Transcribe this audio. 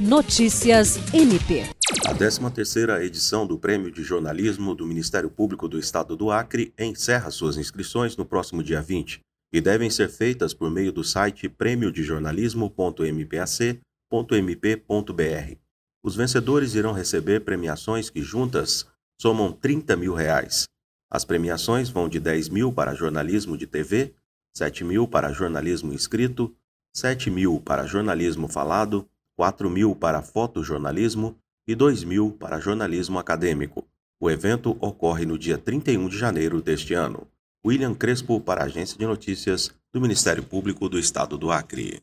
Notícias MP. A 13ª edição do Prêmio de Jornalismo do Ministério Público do Estado do Acre encerra suas inscrições no próximo dia 20 e devem ser feitas por meio do site prêmiodejornalismo.mpac.mp.br. Os vencedores irão receber premiações que juntas somam 30 mil reais. As premiações vão de 10 mil para jornalismo de TV, 7 mil para jornalismo escrito, 7 mil para jornalismo falado, 4 mil para fotojornalismo e 2 mil para jornalismo acadêmico. O evento ocorre no dia 31 de janeiro deste ano. William Crespo para a Agência de Notícias do Ministério Público do Estado do Acre.